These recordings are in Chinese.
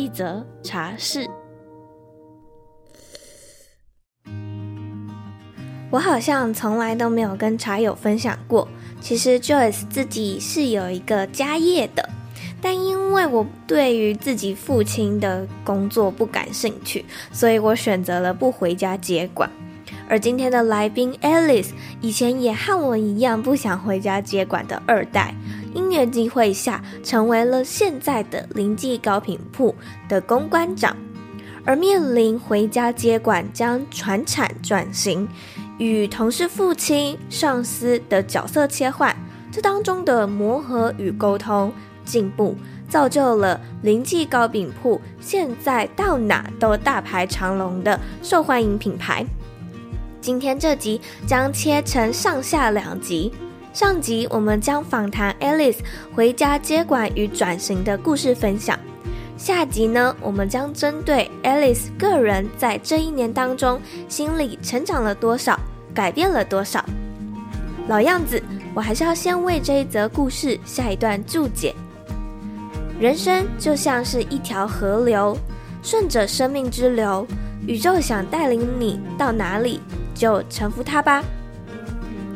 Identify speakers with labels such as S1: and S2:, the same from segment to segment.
S1: 一则茶室。我好像从来都没有跟茶友分享过，其实 Joyce 自己是有一个家业的，但因为我对于自己父亲的工作不感兴趣，所以我选择了不回家接管。而今天的来宾 Alice，以前也和我一样不想回家接管的二代，因缘际会下，成为了现在的林记糕品铺的公关长，而面临回家接管将传产转型。与同事、父亲、上司的角色切换，这当中的磨合与沟通进步，造就了林记糕饼铺现在到哪都大排长龙的受欢迎品牌。今天这集将切成上下两集，上集我们将访谈 Alice 回家接管与转型的故事分享。下集呢，我们将针对 Alice 个人在这一年当中心里成长了多少，改变了多少。老样子，我还是要先为这一则故事下一段注解。人生就像是一条河流，顺着生命之流，宇宙想带领你到哪里，就臣服它吧。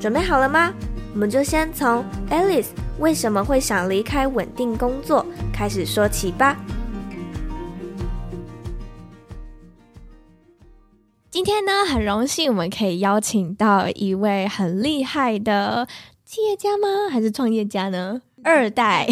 S1: 准备好了吗？我们就先从 Alice 为什么会想离开稳定工作开始说起吧。今天呢，很荣幸我们可以邀请到一位很厉害的企业家吗？还是创业家呢？二代，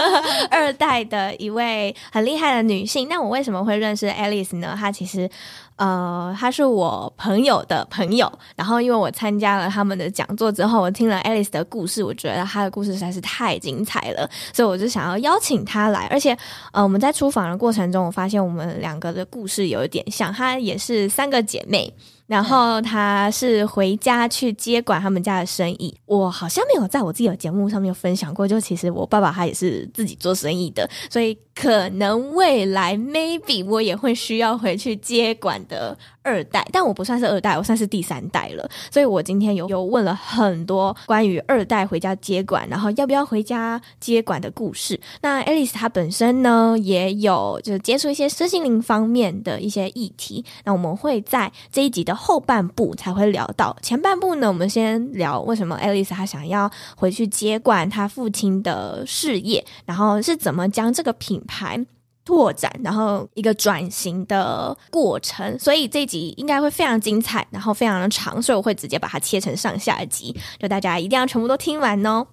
S1: 二代的一位很厉害的女性。那我为什么会认识 Alice 呢？她其实。呃，他是我朋友的朋友，然后因为我参加了他们的讲座之后，我听了 Alice 的故事，我觉得她的故事实在是太精彩了，所以我就想要邀请她来。而且，呃，我们在出访的过程中，我发现我们两个的故事有一点像，她也是三个姐妹。然后他是回家去接管他们家的生意。我好像没有在我自己的节目上面分享过，就其实我爸爸他也是自己做生意的，所以可能未来 maybe 我也会需要回去接管的。二代，但我不算是二代，我算是第三代了。所以我今天有有问了很多关于二代回家接管，然后要不要回家接管的故事。那 Alice 她本身呢，也有就是接触一些身心灵方面的一些议题。那我们会在这一集的后半部才会聊到，前半部呢，我们先聊为什么 Alice 她想要回去接管她父亲的事业，然后是怎么将这个品牌。拓展，然后一个转型的过程，所以这集应该会非常精彩，然后非常的长，所以我会直接把它切成上下集，就大家一定要全部都听完哦。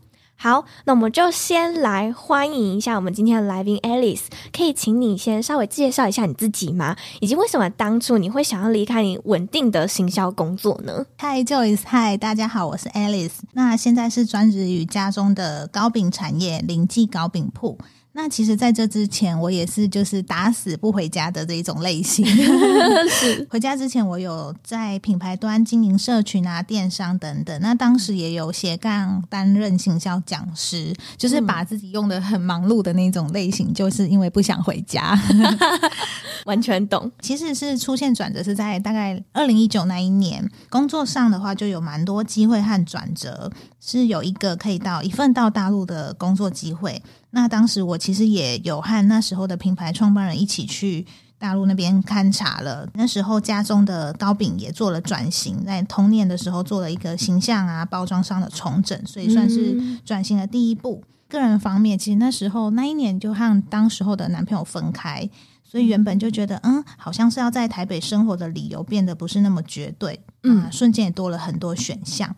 S1: 好，那我们就先来欢迎一下我们今天的来宾 Alice，可以请你先稍微介绍一下你自己吗？以及为什么当初你会想要离开你稳定的行销工作呢
S2: ？Hi Joyce，Hi，大家好，我是 Alice，那现在是专职于家中的糕饼产业，林记糕饼铺。那其实，在这之前，我也是就是打死不回家的这一种类型。回家之前，我有在品牌端经营社群啊、电商等等。那当时也有斜杠担任行销讲师，就是把自己用的很忙碌的那种类型，就是因为不想回家。
S1: 完全懂。
S2: 其实是出现转折是在大概二零一九那一年，工作上的话就有蛮多机会和转折，是有一个可以到一份到大陆的工作机会。那当时我其实也有和那时候的品牌创办人一起去大陆那边勘察了。那时候家中的糕饼也做了转型，在同年的时候做了一个形象啊、包装上的重整，所以算是转型的第一步。嗯、个人方面，其实那时候那一年就和当时候的男朋友分开，所以原本就觉得嗯，好像是要在台北生活的理由变得不是那么绝对，嗯，瞬间也多了很多选项。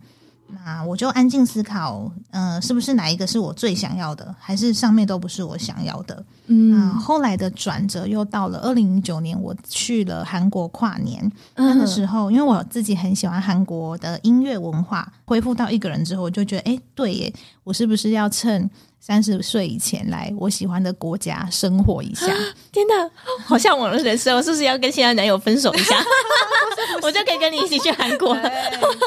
S2: 那我就安静思考，嗯、呃，是不是哪一个是我最想要的，还是上面都不是我想要的？嗯，那后来的转折又到了二零一九年，我去了韩国跨年。那个时候，因为我自己很喜欢韩国的音乐文化，恢复到一个人之后，我就觉得，哎，对耶，我是不是要趁三十岁以前来我喜欢的国家生活一下？
S1: 天哪，好像我的人生！我是不是要跟现在男友分手一下？我就可以跟你一起去韩国了。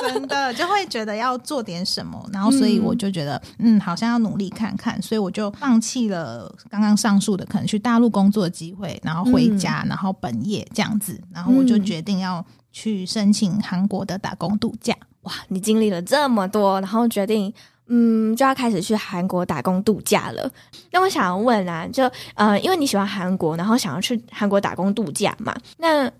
S2: 真的就会觉得要做点什么，然后所以我就觉得，嗯，嗯，好像要努力看看，所以我就放弃了刚刚上述的可能去大陆工作的机会，然后回家，嗯、然后本业这样子，然后我就决定要去申请韩国的打工度假。
S1: 哇，你经历了这么多，然后决定，嗯，就要开始去韩国打工度假了。那我想要问啊，就呃，因为你喜欢韩国，然后想要去韩国打工度假嘛？那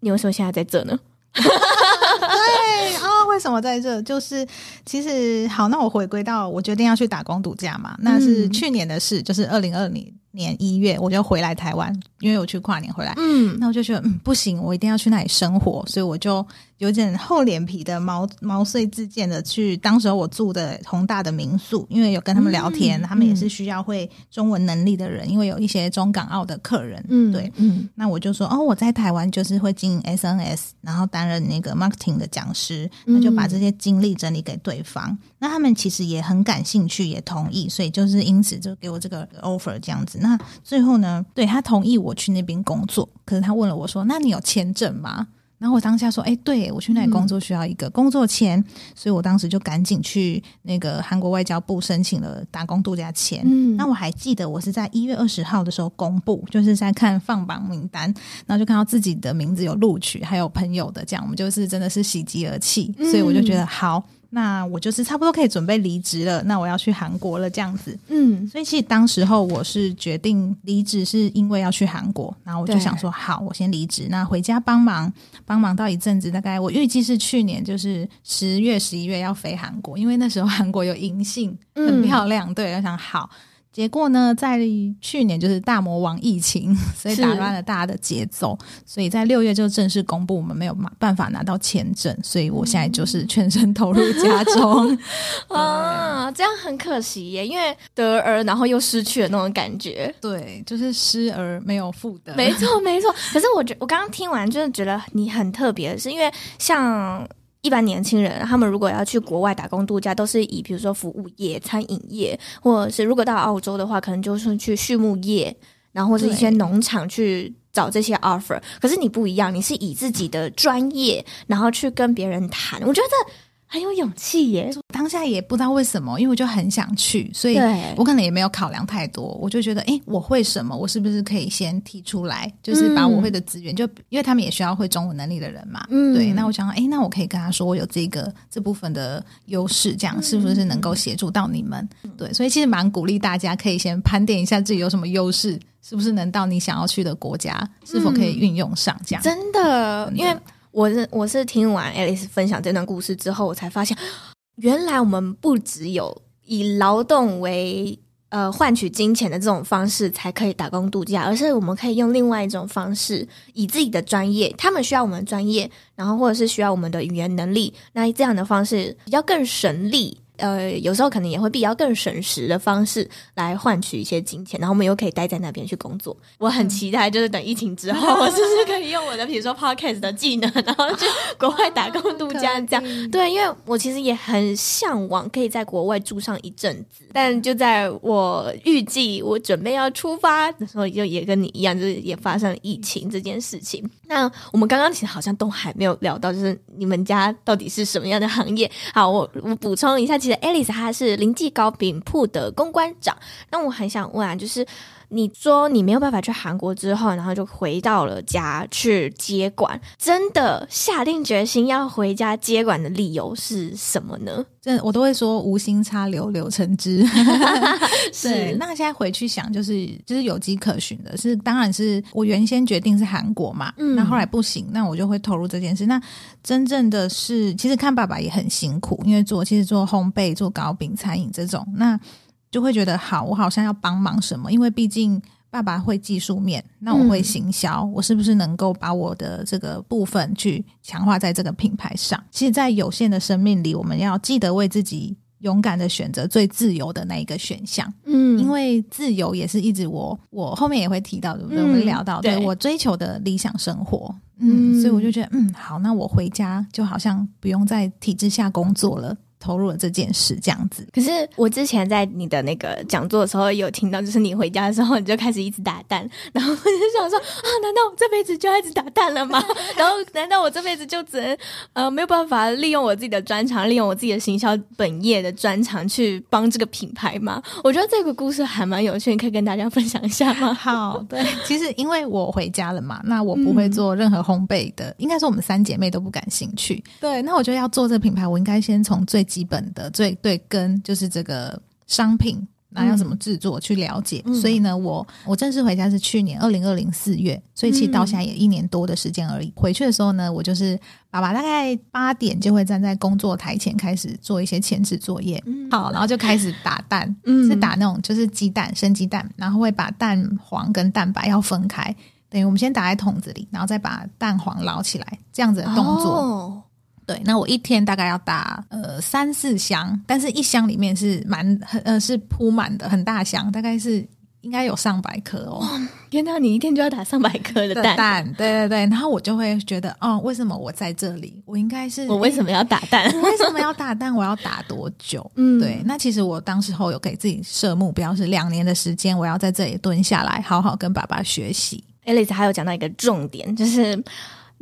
S1: 你为什么现在在这呢？
S2: 对啊、哦，为什么在这？就是其实好，那我回归到我决定要去打工度假嘛，那是去年的事，就是二零二零年一月，我就回来台湾，因为我去跨年回来，嗯，那我就觉得嗯不行，我一定要去那里生活，所以我就有点厚脸皮的毛毛遂自荐的去，当时候我住的宏大的民宿，因为有跟他们聊天，嗯、他们也是需要会中文能力的人，因为有一些中港澳的客人，嗯，对，嗯，那我就说哦，我在台湾就是会经营 SNS，然后担任那个 marketing 的讲师，那就把这些经历整理给对方，那他们其实也很感兴趣，也同意，所以就是因此就给我这个 offer 这样子。那最后呢？对，他同意我去那边工作，可是他问了我说：“那你有签证吗？”然后我当下说：“哎，对，我去那里工作需要一个工作签，嗯、所以我当时就赶紧去那个韩国外交部申请了打工度假签。嗯，那我还记得我是在一月二十号的时候公布，就是在看放榜名单，然后就看到自己的名字有录取，还有朋友的这样，我们就是真的是喜极而泣，所以我就觉得好。”那我就是差不多可以准备离职了，那我要去韩国了，这样子。嗯，所以其实当时候我是决定离职，是因为要去韩国，然后我就想说，好，我先离职，那回家帮忙，帮忙到一阵子，大概我预计是去年就是十月、十一月要飞韩国，因为那时候韩国有银杏，很漂亮。嗯、对，我想好。结果呢，在去年就是大魔王疫情，所以打乱了大家的节奏，所以在六月就正式公布我们没有办法拿到签证，所以我现在就是全身投入家中
S1: 啊，这样很可惜耶，因为得而然后又失去了那种感觉，
S2: 对，就是失而没有复得，
S1: 没错没错。可是我觉我刚刚听完就是觉得你很特别的是因为像。一般年轻人，他们如果要去国外打工度假，都是以比如说服务业、餐饮业，或者是如果到澳洲的话，可能就是去畜牧业，然后或者一些农场去找这些 offer。可是你不一样，你是以自己的专业，然后去跟别人谈。我觉得。很有勇气耶！
S2: 当下也不知道为什么，因为我就很想去，所以我可能也没有考量太多。我就觉得，哎，我会什么？我是不是可以先提出来？就是把我会的资源，嗯、就因为他们也需要会中文能力的人嘛。嗯，对。那我想，哎，那我可以跟他说，我有这个这部分的优势，这样是不是能够协助到你们？嗯、对，所以其实蛮鼓励大家可以先盘点一下自己有什么优势，是不是能到你想要去的国家，是否可以运用上？这样、嗯、
S1: 真的，真的因为。我是我是听完 Alice 分享这段故事之后，我才发现，原来我们不只有以劳动为呃换取金钱的这种方式才可以打工度假，而是我们可以用另外一种方式，以自己的专业，他们需要我们的专业，然后或者是需要我们的语言能力，那这样的方式比较更省力。呃，有时候可能也会比较更省时的方式来换取一些金钱，然后我们又可以待在那边去工作。我很期待，就是等疫情之后，我是不是可以用我的，比如说 podcast 的技能，然后去国外打工度假这样。对，因为我其实也很向往可以在国外住上一阵子，但就在我预计我准备要出发的时候，就也跟你一样，就是也发生了疫情这件事情。那我们刚刚其实好像都还没有聊到，就是你们家到底是什么样的行业？好，我我补充一下，其实 Alice 她是林记糕饼铺的公关长。那我很想问啊，就是你说你没有办法去韩国之后，然后就回到了家去接管，真的下定决心要回家接管的理由是什么呢？
S2: 这我都会说无心插柳柳成枝。是对，那现在回去想，就是就是有迹可循的。是，当然是我原先决定是韩国嘛，嗯，那后来不行，那我就会投入这件事。那真正的是，其实看爸爸也很辛苦，因为做其实做烘焙、做糕饼、餐饮这种，那就会觉得好，我好像要帮忙什么，因为毕竟。爸爸会技术面，那我会行销，嗯、我是不是能够把我的这个部分去强化在这个品牌上？其实，在有限的生命里，我们要记得为自己勇敢的选择最自由的那一个选项。嗯，因为自由也是一直我我后面也会提到，对不对？我们聊到，对，对我追求的理想生活。嗯，嗯，所以我就觉得，嗯，好，那我回家就好像不用在体制下工作了。投入了这件事，这样子。
S1: 可是我之前在你的那个讲座的时候有听到，就是你回家的时候你就开始一直打蛋，然后我就想说啊，难道我这辈子就要一直打蛋了吗？然后难道我这辈子就只能呃没有办法利用我自己的专长，利用我自己的行销本业的专长去帮这个品牌吗？我觉得这个故事还蛮有趣，你可以跟大家分享一下吗？
S2: 好，对，其实因为我回家了嘛，那我不会做任何烘焙的，嗯、应该说我们三姐妹都不感兴趣。对，那我觉得要做这个品牌，我应该先从最基本的最对跟，就是这个商品，那要怎么制作去了解。嗯、所以呢，我我正式回家是去年二零二零四月，所以其实到现在也一年多的时间而已。嗯、回去的时候呢，我就是爸爸大概八点就会站在工作台前开始做一些前置作业，嗯、好，然后就开始打蛋，嗯、是打那种就是鸡蛋生鸡蛋，然后会把蛋黄跟蛋白要分开，等于我们先打在桶子里，然后再把蛋黄捞起来，这样子的动作。哦对，那我一天大概要打呃三四箱，但是一箱里面是蛮很呃是铺满的很大箱，大概是应该有上百颗哦。
S1: 天哪，你一天就要打上百颗的蛋？
S2: 的蛋，对对对。然后我就会觉得，哦，为什么我在这里？我应该是
S1: 我为什么要打蛋？
S2: 为什么要打蛋？我要打多久？嗯，对。那其实我当时候有给自己设目标是两年的时间，我要在这里蹲下来，好好跟爸爸学习。
S1: Alice 还有讲到一个重点，就是。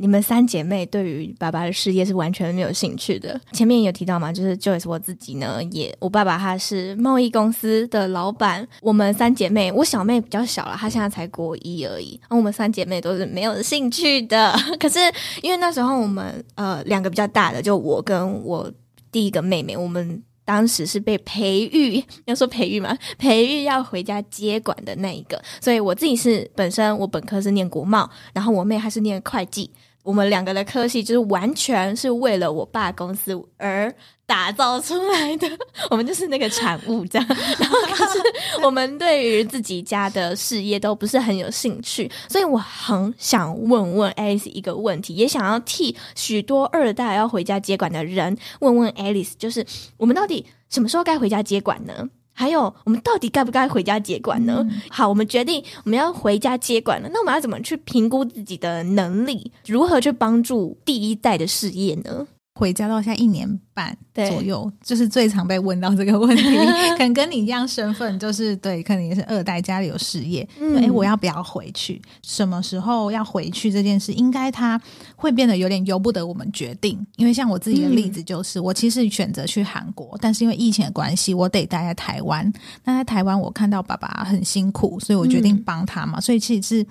S1: 你们三姐妹对于爸爸的事业是完全没有兴趣的。前面有提到嘛，就是 Joyce 我自己呢，也我爸爸他是贸易公司的老板。我们三姐妹，我小妹比较小了，她现在才国一而已。然后我们三姐妹都是没有兴趣的。可是因为那时候我们呃两个比较大的，就我跟我第一个妹妹，我们当时是被培育，要说培育嘛，培育要回家接管的那一个。所以我自己是本身我本科是念国贸，然后我妹她是念会计。我们两个的科系就是完全是为了我爸公司而打造出来的，我们就是那个产物这样。然后可是我们对于自己家的事业都不是很有兴趣，所以我很想问问 Alice 一个问题，也想要替许多二代要回家接管的人问问 Alice，就是我们到底什么时候该回家接管呢？还有，我们到底该不该回家接管呢？嗯、好，我们决定我们要回家接管了。那我们要怎么去评估自己的能力？如何去帮助第一代的事业呢？
S2: 回家到现在一年半左右，就是最常被问到这个问题。可能跟你一样身份，就是对，可能也是二代，家里有事业。哎、嗯，我要不要回去？什么时候要回去？这件事应该它会变得有点由不得我们决定。因为像我自己的例子，就是、嗯、我其实选择去韩国，但是因为疫情的关系，我得待在台湾。那在台湾，我看到爸爸很辛苦，所以我决定帮他嘛。嗯、所以其实是。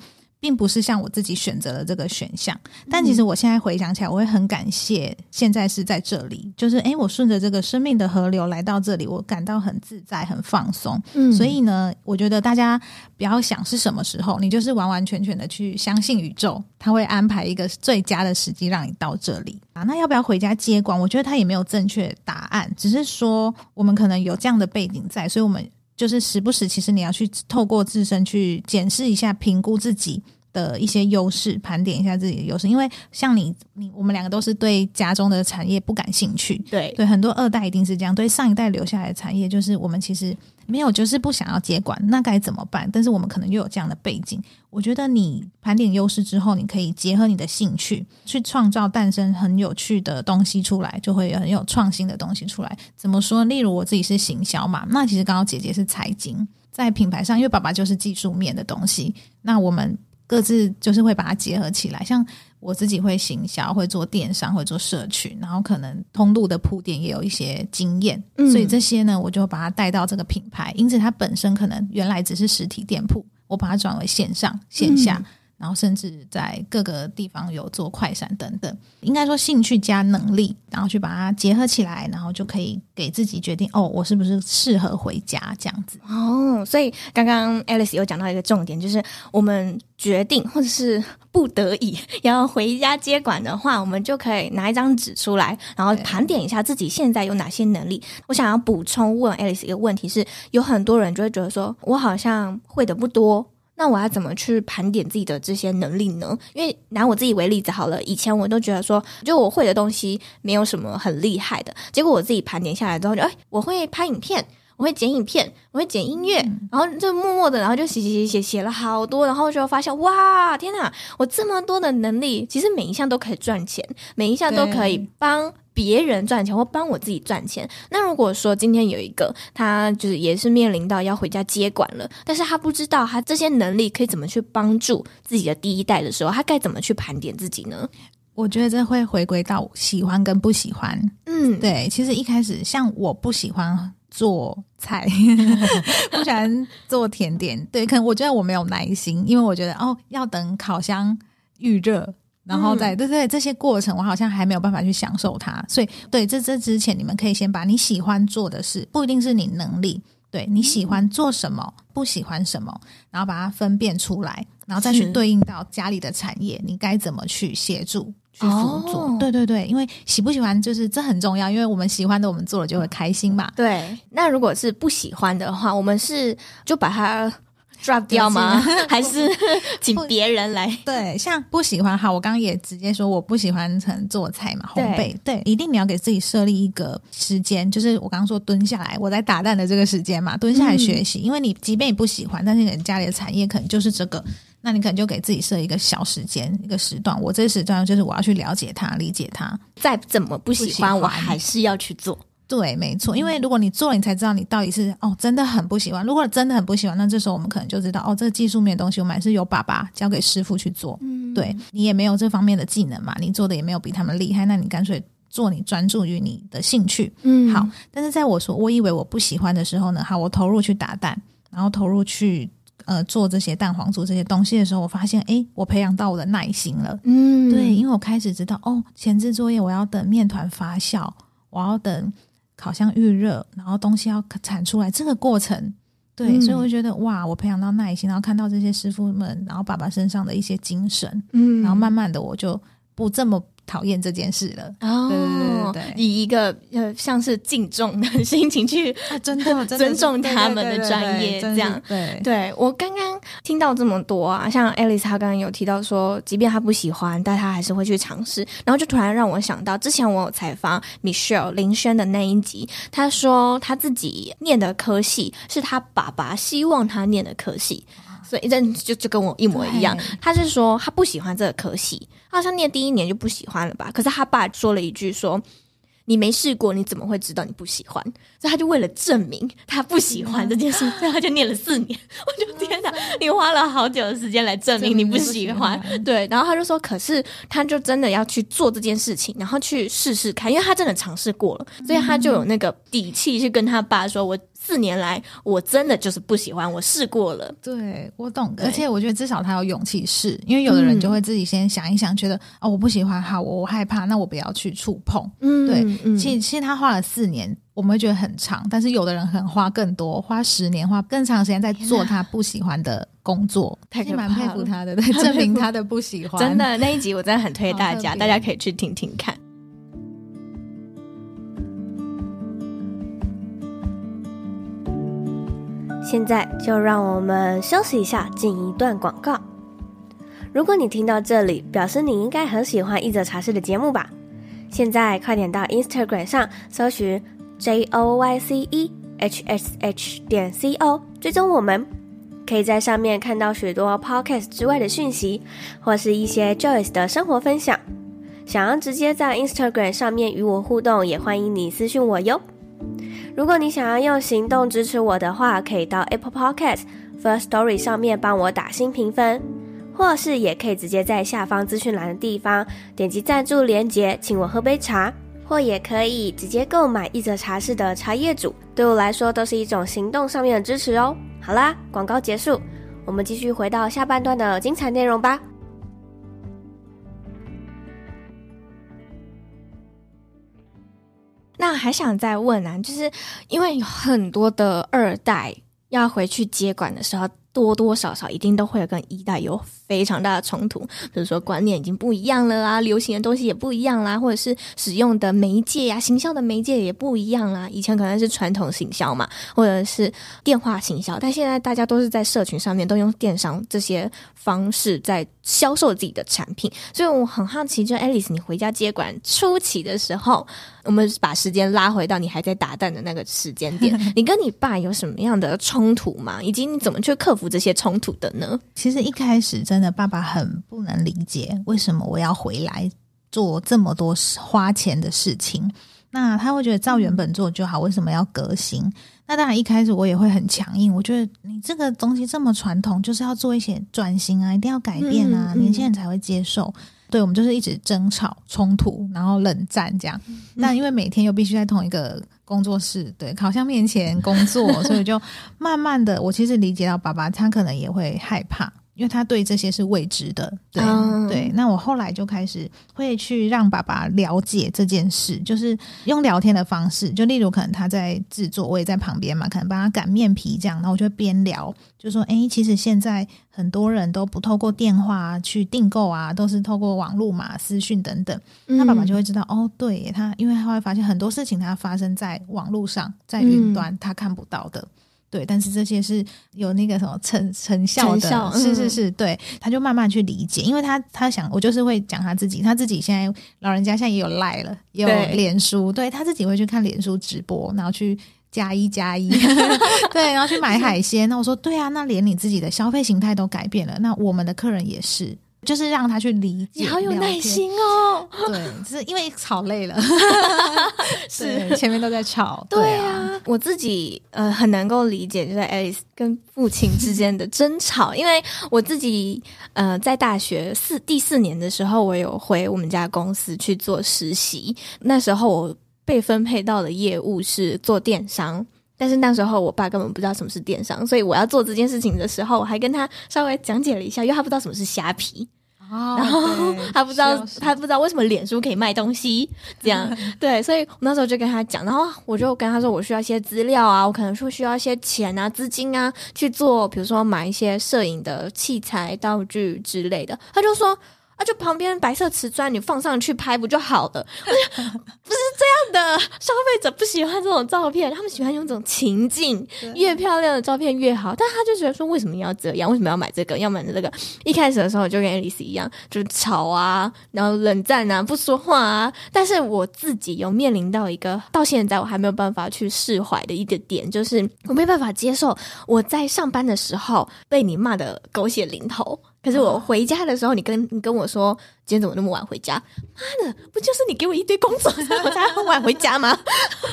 S2: 并不是像我自己选择了这个选项，但其实我现在回想起来，我会很感谢现在是在这里，就是诶，我顺着这个生命的河流来到这里，我感到很自在、很放松。嗯，所以呢，我觉得大家不要想是什么时候，你就是完完全全的去相信宇宙，他会安排一个最佳的时机让你到这里啊。那要不要回家接管？我觉得他也没有正确答案，只是说我们可能有这样的背景在，所以我们。就是时不时，其实你要去透过自身去检视一下，评估自己的一些优势，盘点一下自己的优势。因为像你，你我们两个都是对家中的产业不感兴趣，
S1: 对
S2: 对，很多二代一定是这样，对上一代留下来的产业，就是我们其实。没有，就是不想要接管，那该怎么办？但是我们可能又有这样的背景。我觉得你盘点优势之后，你可以结合你的兴趣，去创造诞生很有趣的东西出来，就会有很有创新的东西出来。怎么说？例如我自己是行销嘛，那其实刚刚姐姐是财经，在品牌上，因为爸爸就是技术面的东西，那我们各自就是会把它结合起来，像。我自己会行销，会做电商，会做社群，然后可能通路的铺垫也有一些经验，嗯、所以这些呢，我就把它带到这个品牌。因此，它本身可能原来只是实体店铺，我把它转为线上线下。然后甚至在各个地方有做快闪等等，应该说兴趣加能力，然后去把它结合起来，然后就可以给自己决定哦，我是不是适合回家这样子
S1: 哦。所以刚刚 Alice 有讲到一个重点，就是我们决定或者是不得已 要回家接管的话，我们就可以拿一张纸出来，然后盘点一下自己现在有哪些能力。我想要补充问 Alice 一个问题是，有很多人就会觉得说我好像会的不多。那我要怎么去盘点自己的这些能力呢？因为拿我自己为例子好了，以前我都觉得说，就我会的东西没有什么很厉害的。结果我自己盘点下来之后就，哎，我会拍影片，我会剪影片，我会剪音乐，
S2: 嗯、
S1: 然后就默默的，然后就写写写写写了好多，然后就发现哇，天哪，我这么多的能力，其实每一项都可以赚钱，每一项都可以帮别人赚钱或帮我自己赚钱。那如果说今天有一个他就是也是面临到要回家接管了，但是他不知道他这些能力可以怎么去帮助自己的第一代的时候，他该怎么去盘点自己呢？
S2: 我觉得这会回归到喜欢跟不喜欢。
S1: 嗯，
S2: 对，其实一开始像我不喜欢做菜，不喜欢做甜点，对，可能我觉得我没有耐心，因为我觉得哦，要等烤箱预热，然后再、嗯、对对这些过程，我好像还没有办法去享受它。所以，对这这之前，你们可以先把你喜欢做的事，不一定是你能力，对你喜欢做什么，不喜欢什么，然后把它分辨出来，然后再去对应到家里的产业，你该怎么去协助。去辅助，哦、对对对，因为喜不喜欢就是这很重要，因为我们喜欢的，我们做了就会开心嘛。
S1: 对，那如果是不喜欢的话，我们是就把它 drop 掉吗？还是 请别人来？
S2: 对，像不喜欢，哈，我刚刚也直接说我不喜欢成做菜嘛，烘焙。对，对，一定你要给自己设立一个时间，就是我刚刚说蹲下来，我在打蛋的这个时间嘛，蹲下来学习。嗯、因为你即便你不喜欢，但是你家里的产业可能就是这个。那你可能就给自己设一个小时间，一个时段。我这个时段就是我要去了解它、理解它。
S1: 再怎么不喜欢，喜欢我还是要去做。
S2: 对，没错。因为如果你做了，你才知道你到底是哦，真的很不喜欢。如果真的很不喜欢，那这时候我们可能就知道哦，这个技术面的东西我们还是由爸爸交给师傅去做。嗯，对，你也没有这方面的技能嘛，你做的也没有比他们厉害，那你干脆做你专注于你的兴趣。嗯，好。但是在我说我以为我不喜欢的时候呢，好，我投入去打蛋，然后投入去。呃，做这些蛋黄酥这些东西的时候，我发现，哎，我培养到我的耐心了。嗯，对，因为我开始知道，哦，前置作业我要等面团发酵，我要等烤箱预热，然后东西要产出来，这个过程，对，嗯、所以我就觉得，哇，我培养到耐心，然后看到这些师傅们，然后爸爸身上的一些精神，嗯，然后慢慢的我就不这么。讨厌这件事了哦，对对对对，
S1: 以一个呃像是敬重的心情去
S2: 真的
S1: 尊重他们的专业，这样对对。我刚刚听到这么多啊，像 Alice 她刚刚有提到说，即便她不喜欢，但她还是会去尝试。然后就突然让我想到，之前我有采访 Michelle 林轩的那一集，她说她自己念的科系是她爸爸希望她念的科系。所以，这就就跟我一模一样。对他是说他不喜欢这个科系，他好像念第一年就不喜欢了吧？可是他爸说了一句说。你没试过，你怎么会知道你不喜欢？所以他就为了证明他不喜欢这件事，所以他就念了四年。我就天哪，你花了好久的时间来证明你不喜欢。对，然后他就说，可是他就真的要去做这件事情，然后去试试看，因为他真的尝试过了，所以他就有那个底气去跟他爸说：“我四年来我真的就是不喜欢，我试过了。”
S2: 对，我懂，而且我觉得至少他有勇气试，因为有的人就会自己先想一想，觉得哦，我不喜欢，好，我我害怕，那我不要去触碰。嗯，对。嗯，其实其实他花了四年，我们会觉得很长，但是有的人可能花更多，花十年，花更长时间在做他不喜欢的工作，太可怕了，蛮佩服他的，对，证明他的不喜欢。
S1: 真的那一集我真的很推大家，大家可以去听听看。
S3: 现在就让我们休息一下，进一段广告。如果你听到这里，表示你应该很喜欢一则茶室的节目吧。现在快点到 Instagram 上搜寻 J O Y C E H S H 点 C O，追踪我们，可以在上面看到许多 Podcast 之外的讯息，或是一些 Joyce 的生活分享。想要直接在 Instagram 上面与我互动，也欢迎你私讯我哟。如果你想要用行动支持我的话，可以到 Apple Podcast First Story 上面帮我打新评分。或是也可以直接在下方资讯栏的地方点击赞助连结，请我喝杯茶，或也可以直接购买一则茶室的茶叶组，对我来说都是一种行动上面的支持哦。好啦，广告结束，我们继续回到下半段的精彩内容吧。
S1: 那还想再问啊，就是因为有很多的二代要回去接管的时候。多多少少一定都会有跟一代有非常大的冲突，比如说观念已经不一样了啦，流行的东西也不一样啦，或者是使用的媒介呀、行销的媒介也不一样啦。以前可能是传统行销嘛，或者是电话行销，但现在大家都是在社群上面都用电商这些方式在销售自己的产品，所以我很好奇，就 Alice，你回家接管初期的时候，我们把时间拉回到你还在打蛋的那个时间点，你跟你爸有什么样的冲突吗？以及你怎么去克服这些冲突的呢？
S2: 其实一开始真的，爸爸很不能理解为什么我要回来做这么多花钱的事情。那他会觉得照原本做就好，为什么要革新？那当然，一开始我也会很强硬。我觉得你这个东西这么传统，就是要做一些转型啊，一定要改变啊，嗯嗯、年轻人才会接受。对，我们就是一直争吵、冲突，然后冷战这样。那、嗯、因为每天又必须在同一个工作室，对，烤箱面前工作，所以就慢慢的，我其实理解到爸爸他可能也会害怕。因为他对这些是未知的，对、嗯、对。那我后来就开始会去让爸爸了解这件事，就是用聊天的方式，就例如可能他在制作，我也在旁边嘛，可能帮他擀面皮这样，然后我就边聊，就说：“哎，其实现在很多人都不透过电话去订购啊，都是透过网络嘛、私讯等等。嗯”那爸爸就会知道，哦，对他，因为他会发现很多事情他发生在网络上，在云端，他看不到的。嗯对，但是这些是有那个什么成成效的，效是是是，对，他就慢慢去理解，因为他他想，我就是会讲他自己，他自己现在老人家现在也有赖了，也有脸书，对，对他自己会去看脸书直播，然后去加一加一，对，然后去买海鲜。那我说，对啊，那连你自己的消费形态都改变了，那我们的客人也是。就是让他去理解，
S1: 你好有耐心哦。
S2: 对，就是因为吵累了，是前面都在吵。
S1: 对啊，我自己呃很能够理解，就是 Alice 跟父亲之间的争吵，因为我自己呃在大学四第四年的时候，我有回我们家公司去做实习，那时候我被分配到的业务是做电商。但是那时候我爸根本不知道什么是电商，所以我要做这件事情的时候，我还跟他稍微讲解了一下，因为他不知道什么是虾皮，哦、然后 他不知道他不知道为什么脸书可以卖东西，这样 对，所以我那时候就跟他讲，然后我就跟他说我需要一些资料啊，我可能说需要一些钱啊、资金啊去做，比如说买一些摄影的器材、道具之类的，他就说。啊，就旁边白色瓷砖，你放上去拍不就好了？不是这样的，消费者不喜欢这种照片，他们喜欢用这种情境，越漂亮的照片越好。但他就觉得说，为什么要这样？为什么要买这个？要买这个？一开始的时候就跟 Alice 一样，就是吵啊，然后冷战啊，不说话啊。但是我自己有面临到一个到现在我还没有办法去释怀的一个点，就是我没办法接受我在上班的时候被你骂的狗血淋头。可是我回家的时候，你跟你跟我说今天怎么那么晚回家？妈的，不就是你给我一堆工作，我才很晚回家吗？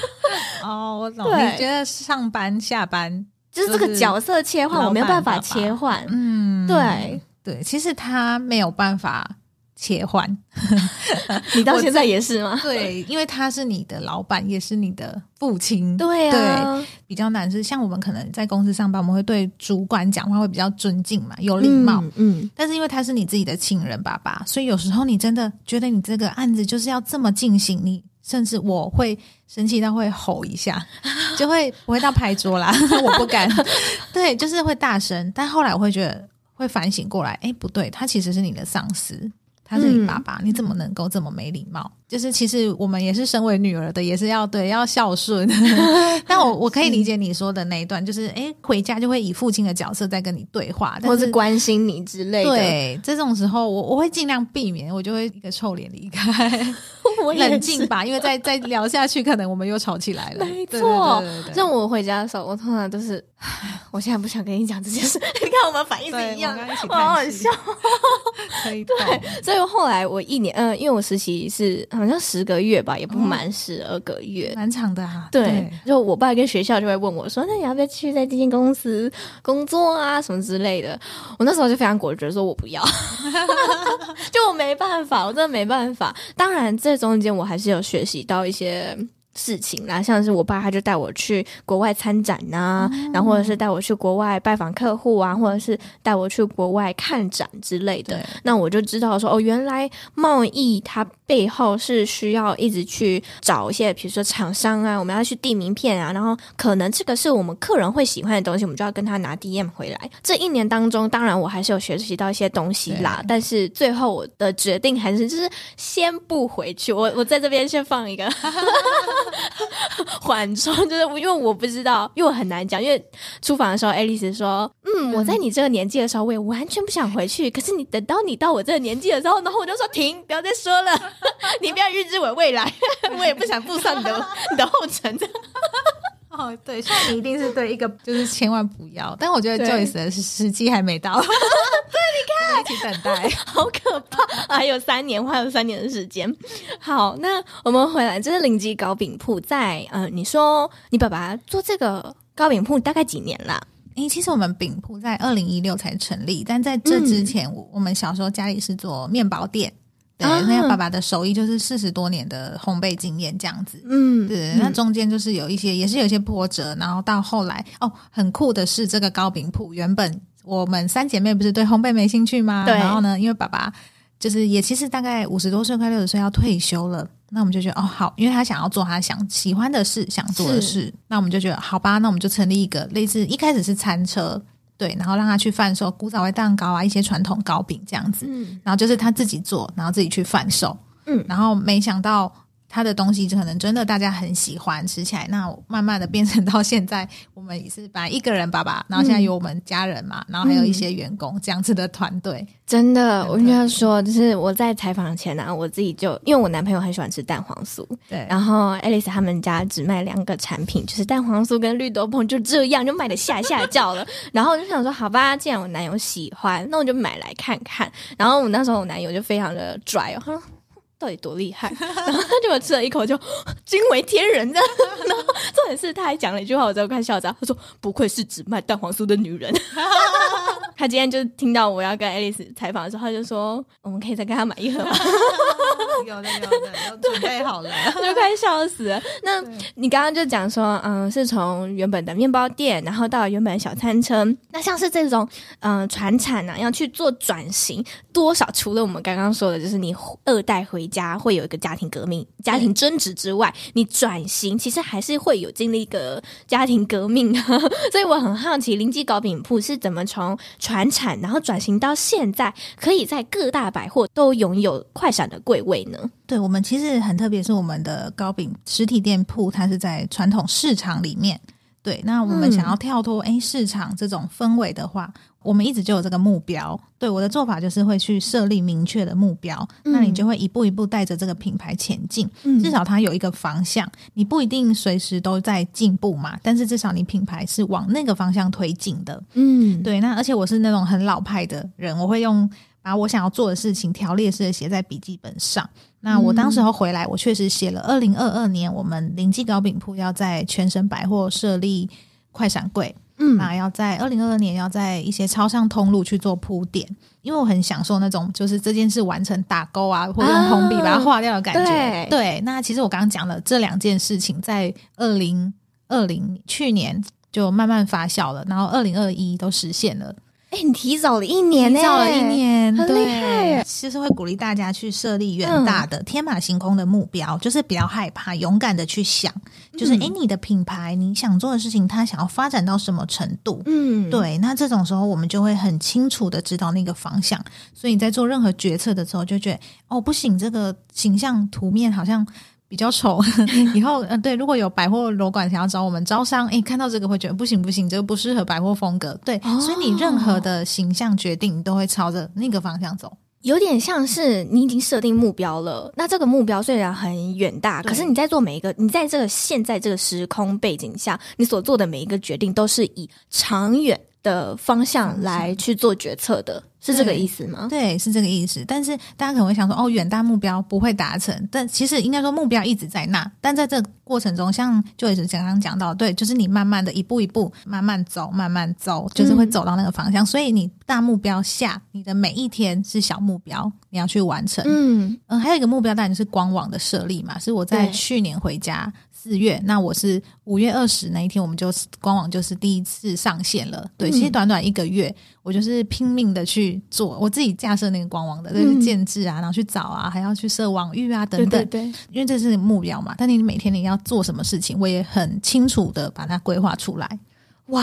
S2: 哦，我懂。你觉得上班下班
S1: 就是这个角色切换，我没有办法切换。
S2: 嗯，
S1: 对
S2: 对，其实他没有办法。切换，
S1: 你到现在也是吗？
S2: 对，因为他是你的老板，也是你的父亲。
S1: 对啊，
S2: 对，比较难是像我们可能在公司上班，我们会对主管讲话会比较尊敬嘛，有礼貌。嗯，嗯，但是因为他是你自己的亲人爸爸，所以有时候你真的觉得你这个案子就是要这么进行，你甚至我会生气到会吼一下，就会不会到拍桌啦，我不敢。对，就是会大声，但后来我会觉得会反省过来，哎，不对，他其实是你的上司。他是你爸爸，嗯、你怎么能够这么没礼貌？就是其实我们也是身为女儿的，也是要对要孝顺。但我我可以理解你说的那一段，就是哎，回家就会以父亲的角色在跟你对话，
S1: 或是关心你之类的。
S2: 对，这种时候我我会尽量避免，我就会一个臭脸离开，冷静吧。因为再再聊下去，可能我们又吵起来了。
S1: 没错，像我回家的时候，我通常都是，我现在不想跟你讲这件事。你看我们反应是一样，我好好笑。可以对，所以后来我一年，嗯，因为我实习是。好像十个月吧，也不满十二个月，
S2: 蛮、嗯、长的啊。
S1: 对，对就我爸跟学校就会问我说：“那你要不要去在这间公司工作啊，什么之类的？”我那时候就非常果决，说我不要，就我没办法，我真的没办法。当然，这中间我还是有学习到一些。事情啦，像是我爸他就带我去国外参展呐、啊，嗯、然后或者是带我去国外拜访客户啊，或者是带我去国外看展之类的。那我就知道说，哦，原来贸易它背后是需要一直去找一些，比如说厂商啊，我们要去递名片啊，然后可能这个是我们客人会喜欢的东西，我们就要跟他拿 DM 回来。这一年当中，当然我还是有学习到一些东西啦，但是最后我的决定还是就是先不回去，我我在这边先放一个。缓冲，就是因为我不知道，因为我很难讲。因为出访的时候，爱丽丝说：“嗯，我在你这个年纪的时候，我也完全不想回去。可是你等到你到我这个年纪的时候，然后我就说停，不要再说了，你不要预知我未来，我也不想步上你的你的后尘。”
S2: 哦，对，所以你一定是对一个，就是千万不要。但我觉得 Joyce 的时机还没到，对，你看，一起等待，
S1: 好可怕，还有三年，还有三年的时间。好，那我们回来，这是零级糕饼铺在，呃，你说你爸爸做这个糕饼铺大概几年了？
S2: 诶，其实我们饼铺在二零一六才成立，但在这之前，嗯、我们小时候家里是做面包店。对，那个爸爸的手艺就是四十多年的烘焙经验这样子。嗯，对，那中间就是有一些，也是有一些波折，然后到后来，哦，很酷的是这个糕饼铺，原本我们三姐妹不是对烘焙没兴趣吗？对。然后呢，因为爸爸就是也其实大概五十多岁，快六十岁要退休了，那我们就觉得哦好，因为他想要做他想喜欢的事，想做的事，那我们就觉得好吧，那我们就成立一个类似一开始是餐车。对，然后让他去贩售古早味蛋糕啊，一些传统糕饼这样子，嗯，然后就是他自己做，然后自己去贩售，嗯，然后没想到。他的东西就可能真的大家很喜欢吃起来，那慢慢的变成到现在，我们也是把一个人爸爸，然后现在有我们家人嘛，嗯、然后还有一些员工这样子的团队。
S1: 真的，我跟他说，就是我在采访前呢、啊，我自己就因为我男朋友很喜欢吃蛋黄酥，对，然后爱丽丝他们家只卖两个产品，就是蛋黄酥跟绿豆椪，就这样就卖的下下叫了。然后我就想说，好吧，既然我男友喜欢，那我就买来看看。然后我那时候我男友就非常的拽哦。到底多厉害？然后他就吃了一口就 惊为天人，这样。然后重点是他还讲了一句话，我在看校长。他说：“不愧是只卖蛋黄酥的女人。”他今天就听到我要跟爱丽丝采访的时候，他就说：“我们可以再跟他买一盒吗？”
S2: 有的，有的，都准备好了，
S1: 就快笑死了。那你刚刚就讲说，嗯，是从原本的面包店，然后到原本的小餐车。那像是这种，嗯，传产啊，要去做转型，多少除了我们刚刚说的，就是你二代回家会有一个家庭革命、家庭争执之外，你转型其实还是会有经历一个家庭革命的。所以我很好奇，林记糕饼铺是怎么从传产，然后转型到现在，可以在各大百货都拥有快闪的柜位
S2: 呢。对，我们其实很特别，是我们的糕饼实体店铺，它是在传统市场里面。对，那我们想要跳脱哎市场这种氛围的话，我们一直就有这个目标。对，我的做法就是会去设立明确的目标，那你就会一步一步带着这个品牌前进。至少它有一个方向，你不一定随时都在进步嘛，但是至少你品牌是往那个方向推进的。嗯，对。那而且我是那种很老派的人，我会用。把我想要做的事情条列式的写在笔记本上。那我当时候回来，我确实写了。二零二二年，我们林记糕饼铺要在全省百货设立快闪柜。嗯，那要在二零二二年要在一些超商通路去做铺垫，因为我很享受那种就是这件事完成打勾啊，或者用红笔把它划掉的感觉。啊、对，对，那其实我刚刚讲了这两件事情，在二零二零去年就慢慢发酵了，然后二零二一都实现了。
S1: 哎，你提早了一年，
S2: 提早了一年，
S1: 很厉害。
S2: 其实会鼓励大家去设立远大的、天马行空的目标，嗯、就是不要害怕，勇敢的去想。就是，哎，你的品牌，你想做的事情，它想要发展到什么程度？嗯，对。那这种时候，我们就会很清楚的知道那个方向。所以你在做任何决策的时候，就觉得，哦，不行，这个形象图面好像。比较丑，以后呃对，如果有百货楼管想要找我们招商，诶，看到这个会觉得不行不行，这个不适合百货风格，对，哦、所以你任何的形象决定，你都会朝着那个方向走，
S1: 有点像是你已经设定目标了，那这个目标虽然很远大，可是你在做每一个，你在这个现在这个时空背景下，你所做的每一个决定都是以长远的方向。来去做决策的，是这个意思吗？
S2: 对，是这个意思。但是大家可能会想说，哦，远大目标不会达成，但其实应该说目标一直在那。但在这个过程中，像就也是刚刚讲到，对，就是你慢慢的一步一步慢慢走，慢慢走，就是会走到那个方向。嗯、所以你大目标下，你的每一天是小目标，你要去完成。嗯嗯、呃，还有一个目标当然就是官网的设立嘛，是我在去年回家。四月，那我是五月二十那一天，我们就官网就是第一次上线了。对，其实短短一个月，我就是拼命的去做，我自己架设那个官网的，就是建制啊，然后去找啊，还要去设网域啊等等。对，对，对，因为这是目标嘛。但你每天你要做什么事情，我也很清楚的把它规划出来。哇，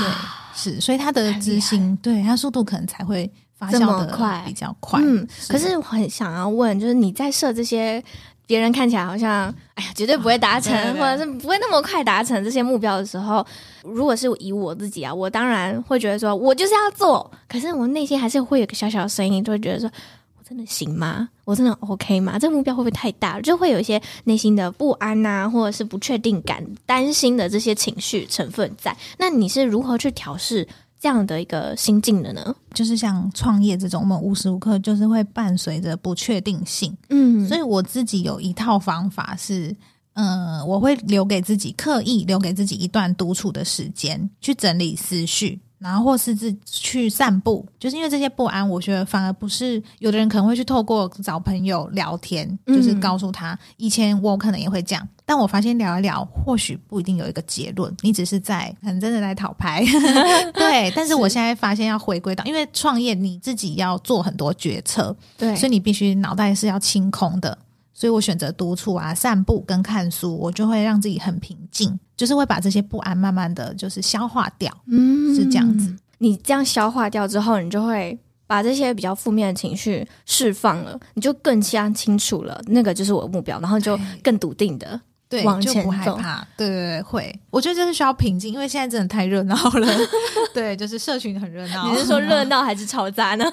S2: 是，所以它的执行，对它速度可能才会发酵的快，比较快。嗯，
S1: 可是我很想要问，就是你在设这些。别人看起来好像，哎呀，绝对不会达成，
S2: 啊、对对对
S1: 或者是不会那么快达成这些目标的时候，如果是以我自己啊，我当然会觉得说，我就是要做，可是我内心还是会有个小小的声音，就会觉得说，我真的行吗？我真的 OK 吗？这个目标会不会太大？就会有一些内心的不安啊，或者是不确定感、担心的这些情绪成分在。那你是如何去调适？这样的一个心境的呢，
S2: 就是像创业这种，我们无时无刻就是会伴随着不确定性，
S1: 嗯，
S2: 所以我自己有一套方法是，呃，我会留给自己刻意留给自己一段独处的时间，去整理思绪。然后或是自去散步，就是因为这些不安，我觉得反而不是有的人可能会去透过找朋友聊天，就是告诉他，以前我可能也会这样，但我发现聊一聊，或许不一定有一个结论，你只是在很真的在讨牌，对。但是我现在发现要回归到，因为创业你自己要做很多决策，
S1: 对，
S2: 所以你必须脑袋是要清空的。所以我选择独处啊、散步跟看书，我就会让自己很平静，就是会把这些不安慢慢的就是消化掉，嗯，是这样子。
S1: 你这样消化掉之后，你就会把这些比较负面的情绪释放了，你就更加清楚了，那个就是我的目标，然后就更笃定的。
S2: 对，
S1: 往前
S2: 就不害怕。对对对，会。我觉得这是需要平静，因为现在真的太热闹了。对，就是社群很热闹。
S1: 你是说热闹还是吵杂呢？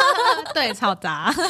S2: 对，吵杂。对，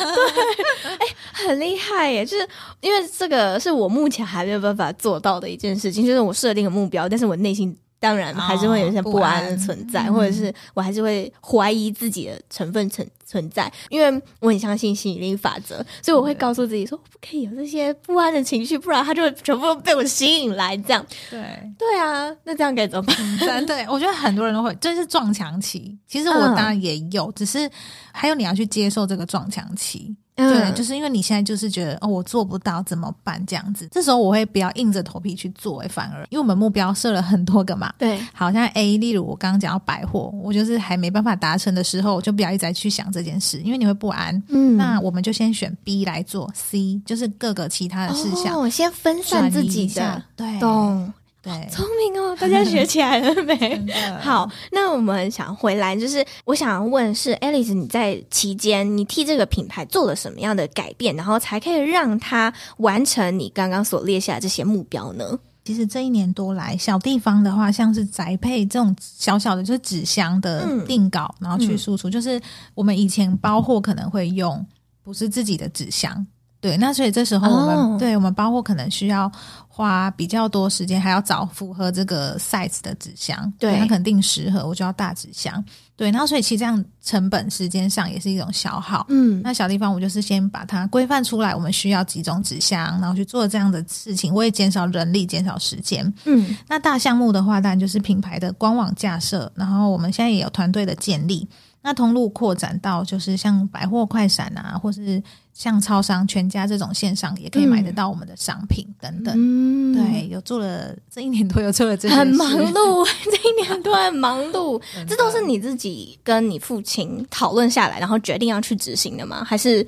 S1: 哎、欸，很厉害耶！就是因为这个是我目前还没有办法做到的一件事情，就是我设定个目标，但是我内心。当然还是会有一些不安的存在，哦、或者是我还是会怀疑自己的成分存存在，因为我很相信吸引力法则，所以我会告诉自己说，不可以有这些不安的情绪，不然它就会全部被我吸引来。这样，
S2: 对
S1: 对啊，那这样该怎么办？
S2: 对，我觉得很多人都会，这、就是撞墙期。其实我当然也有，嗯、只是还有你要去接受这个撞墙期。对，嗯、就是因为你现在就是觉得哦，我做不到怎么办？这样子，这时候我会比较硬着头皮去做，诶，反而因为我们目标设了很多个嘛，
S1: 对，
S2: 好像 A，例如我刚刚讲到百货，我就是还没办法达成的时候，我就不要一直在去想这件事，因为你会不安。嗯，那我们就先选 B 来做，C 就是各个其他的事项，
S1: 哦，先分散自己的，
S2: 对，
S1: 懂。
S2: 对，
S1: 聪明哦，大家学起来了
S2: 没？
S1: 好，那我们想回来，就是我想要问是，Alice，你在期间你替这个品牌做了什么样的改变，然后才可以让它完成你刚刚所列下的这些目标呢？
S2: 其实这一年多来，小地方的话，像是宅配这种小小的，就是纸箱的定稿，嗯、然后去输出，嗯、就是我们以前包货可能会用不是自己的纸箱。对，那所以这时候我们、哦、对我们包括可能需要花比较多时间，还要找符合这个 size 的纸箱。对，它肯定十盒，我就要大纸箱。对，然后所以其实这样成本时间上也是一种消耗。嗯，那小地方我就是先把它规范出来，我们需要几种纸箱，然后去做这样的事情，我也减少人力，减少时间。嗯，那大项目的话，当然就是品牌的官网架设，然后我们现在也有团队的建立。那通路扩展到就是像百货快闪啊，或是像超商、全家这种线上也可以买得到我们的商品等等。嗯，对，有做了这一年多，有做了这些
S1: 很忙碌，这一年多很忙碌。这都是你自己跟你父亲讨论下来，然后决定要去执行的吗？还是？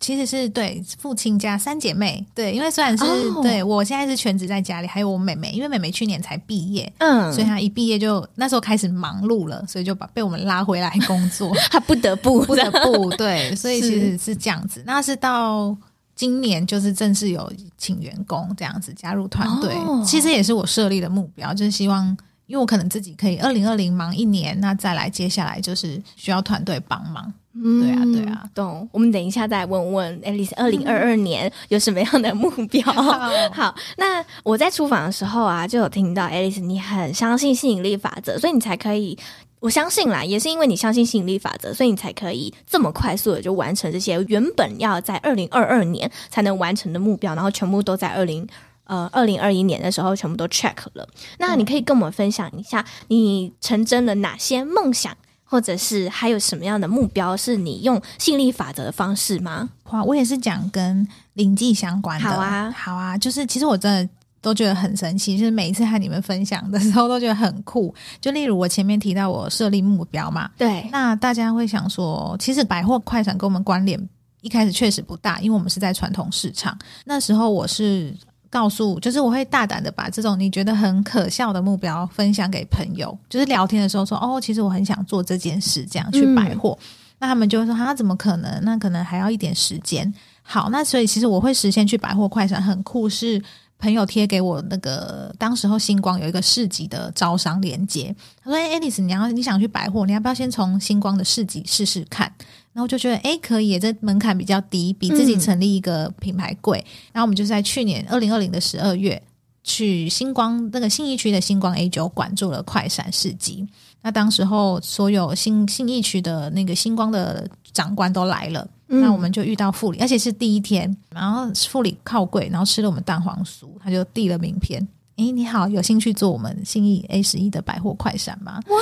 S2: 其实是对父亲家三姐妹，对，因为虽然是、oh. 对我现在是全职在家里，还有我妹妹，因为妹妹去年才毕业，嗯，所以她一毕业就那时候开始忙碌了，所以就把被我们拉回来工作，
S1: 她不得不
S2: 不得不对，所以其实是这样子。是那是到今年就是正式有请员工这样子加入团队，oh. 其实也是我设立的目标，就是希望因为我可能自己可以二零二零忙一年，那再来接下来就是需要团队帮忙。嗯，对啊，对啊，
S1: 懂。我们等一下再问问 Alice，二零二二年有什么样的目标？嗯、好，那我在出访的时候啊，就有听到 Alice，你很相信吸引力法则，所以你才可以，我相信啦，也是因为你相信吸引力法则，所以你才可以这么快速的就完成这些原本要在二零二二年才能完成的目标，然后全部都在二零呃二零二一年的时候全部都 check 了。那你可以跟我们分享一下，你成真了哪些梦想？或者是还有什么样的目标是你用吸引力法则的方式吗？
S2: 哇，我也是讲跟灵记相关的。
S1: 好啊，
S2: 好啊，就是其实我真的都觉得很神奇，就是每一次和你们分享的时候都觉得很酷。就例如我前面提到我设立目标嘛，
S1: 对，
S2: 那大家会想说，其实百货快闪跟我们关联一开始确实不大，因为我们是在传统市场。那时候我是。告诉，就是我会大胆的把这种你觉得很可笑的目标分享给朋友，就是聊天的时候说，哦，其实我很想做这件事，这样去百货，嗯、那他们就会说，啊，怎么可能？那可能还要一点时间。好，那所以其实我会实现去百货快闪很酷，是朋友贴给我那个当时候星光有一个市集的招商链接，他说：“哎，Alice，你要你想去百货，你要不要先从星光的市集试试看？”然后我就觉得，哎，可以，这门槛比较低，比自己成立一个品牌贵。嗯、然后我们就在去年二零二零的十二月，去星光那个信义区的星光 A 九馆做了快闪市集。那当时候所有信信义区的那个星光的长官都来了，嗯、那我们就遇到副理，而且是第一天，然后副理靠柜，然后吃了我们蛋黄酥，他就递了名片。诶，你好，有兴趣做我们信义 A 十一的百货快闪吗？哇！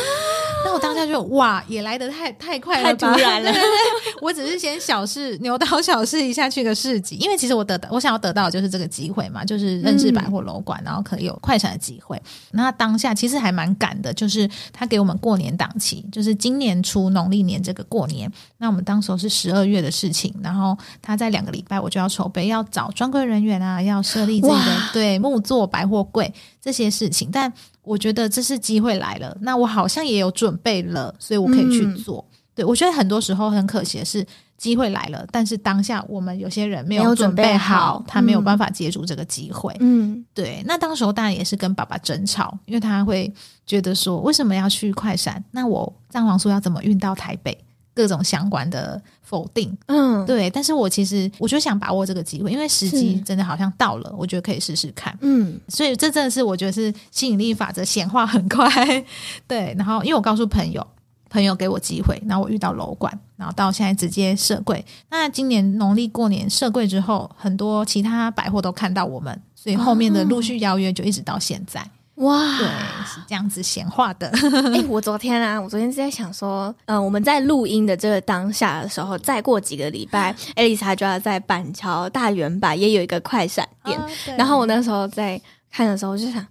S2: 那我当下就哇，也来得太太快了吧，
S1: 太突然了。
S2: 我只是先小试牛刀小试一下去个市集，因为其实我得到我想要得到的就是这个机会嘛，就是认识百货楼管，嗯、然后可以有快闪的机会。那当下其实还蛮赶的，就是他给我们过年档期，就是今年初农历年这个过年。那我们当时候是十二月的事情，然后他在两个礼拜我就要筹备，要找专柜人员啊，要设立这个哇对木作百货柜。这些事情，但我觉得这是机会来了，那我好像也有准备了，所以我可以去做。嗯、对，我觉得很多时候很可惜的是机会来了，但是当下我们有些人没有准备好，备好他没有办法接住这个机会。嗯，对。那当时候当然也是跟爸爸争吵，因为他会觉得说，为什么要去快闪？那我蛋黄酥要怎么运到台北？各种相关的否定，嗯，对，但是我其实我就想把握这个机会，因为时机真的好像到了，我觉得可以试试看，嗯，所以这真的是我觉得是吸引力法则显化很快，对，然后因为我告诉朋友，朋友给我机会，然后我遇到楼管，然后到现在直接设柜，那今年农历过年设柜之后，很多其他百货都看到我们，所以后面的陆续邀约就一直到现在。哦哇，对，是这样子显化的。
S1: 哎、欸，我昨天啊，我昨天是在想说，嗯、呃，我们在录音的这个当下的时候，再过几个礼拜艾丽莎就要在板桥大远百也有一个快闪店。哦、然后我那时候在看的时候，我就想，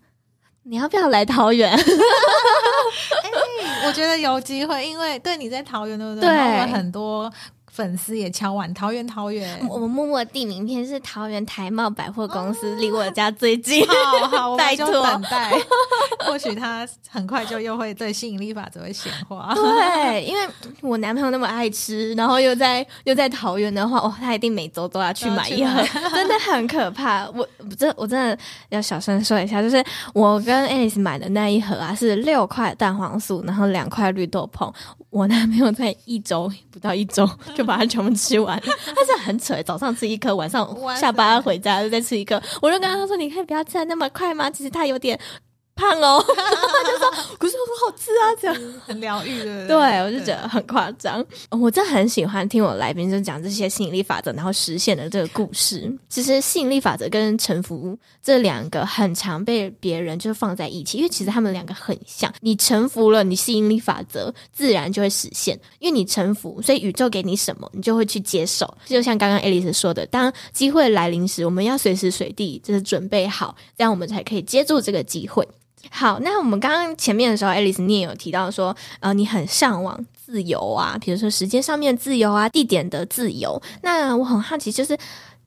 S1: 你要不要来桃园？哎、
S2: 欸，我觉得有机会，因为对你在桃园，对不对？对，很多。粉丝也敲碗桃园，桃园。
S1: 我们默默递名片是桃园台茂百货公司，离我家最近。
S2: 好好，拜托，等待。或许他很快就又会对吸引力法则会显化。
S1: 对，因为我男朋友那么爱吃，然后又在又在桃园的话，哦，他一定每周都要去买一盒，真的很可怕。我这我真的要小声说一下，就是我跟 Alice 买的那一盒啊，是六块蛋黄酥，然后两块绿豆椪。我男朋友在一周不到一周。就把它全部吃完，他是很扯，早上吃一颗，晚上下班回家就再吃一颗。我就跟他说：“你可以不要吃的那么快吗？其实他有点。”胖哦，他就说，可是很好吃啊，这样
S2: 很疗愈的。
S1: 对，我就觉得很夸张。我真的很喜欢听我来宾就讲这些吸引力法则，然后实现的这个故事。其实吸引力法则跟臣服这两个很常被别人就放在一起，因为其实他们两个很像。你臣服了，你吸引力法则自然就会实现，因为你臣服，所以宇宙给你什么，你就会去接受。就像刚刚 Alice 说的，当机会来临时，我们要随时随地就是准备好，这样我们才可以接住这个机会。好，那我们刚刚前面的时候，Alice 你也有提到说，呃，你很向往自由啊，比如说时间上面自由啊，地点的自由。那我很好奇，就是，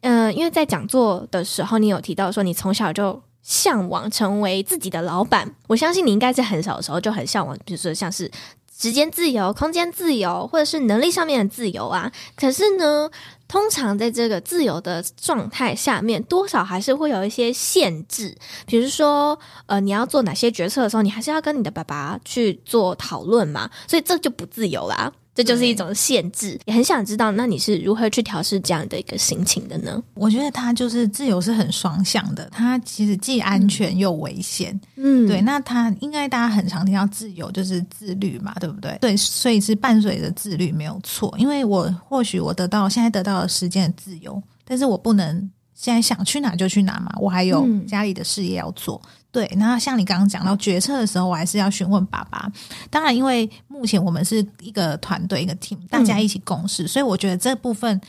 S1: 嗯、因为在讲座的时候，你有提到说，你从小就向往成为自己的老板。我相信你应该在很小的时候就很向往，比如说像是时间自由、空间自由，或者是能力上面的自由啊。可是呢，通常在这个自由的状态下面，多少还是会有一些限制。比如说，呃，你要做哪些决策的时候，你还是要跟你的爸爸去做讨论嘛，所以这就不自由啦。这就是一种限制，也很想知道，那你是如何去调试这样的一个心情的呢？
S2: 我觉得它就是自由是很双向的，它其实既安全又危险。嗯，对。那它应该大家很常听到自由就是自律嘛，对不对？对，所以是伴随着自律没有错。因为我或许我得到现在得到了时间的自由，但是我不能现在想去哪就去哪嘛，我还有家里的事业要做。嗯对，那像你刚刚讲到决策的时候，我还是要询问爸爸。当然，因为目前我们是一个团队，一个 team，大家一起共事，嗯、所以我觉得这部分，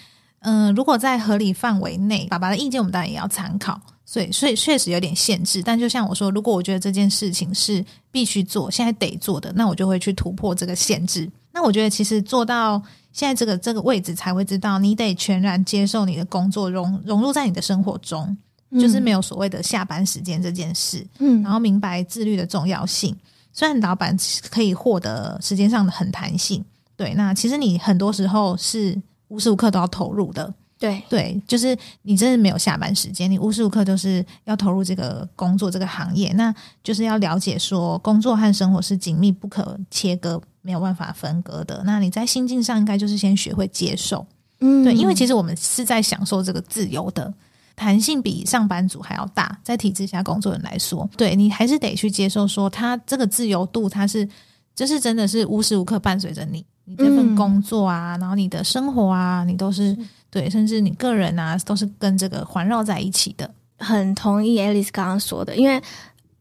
S2: 嗯、呃，如果在合理范围内，爸爸的意见我们当然也要参考。所以，所以确实有点限制。但就像我说，如果我觉得这件事情是必须做，现在得做的，那我就会去突破这个限制。那我觉得，其实做到现在这个这个位置，才会知道你得全然接受你的工作融融入在你的生活中。就是没有所谓的下班时间这件事，嗯，然后明白自律的重要性。虽然老板可以获得时间上的很弹性，对，那其实你很多时候是无时无刻都要投入的，
S1: 对
S2: 对，就是你真的没有下班时间，你无时无刻都是要投入这个工作这个行业，那就是要了解说工作和生活是紧密不可切割，没有办法分割的。那你在心境上应该就是先学会接受，嗯，对，因为其实我们是在享受这个自由的弹性，比上班族还要大，在体制下工作人来说，对你还是得去接受说，他这个自由度，它是就是真的是无时无刻伴随着你。你这份工作啊，嗯、然后你的生活啊，你都是，是对，甚至你个人啊，都是跟这个环绕在一起的。
S1: 很同意 Alice 刚刚说的，因为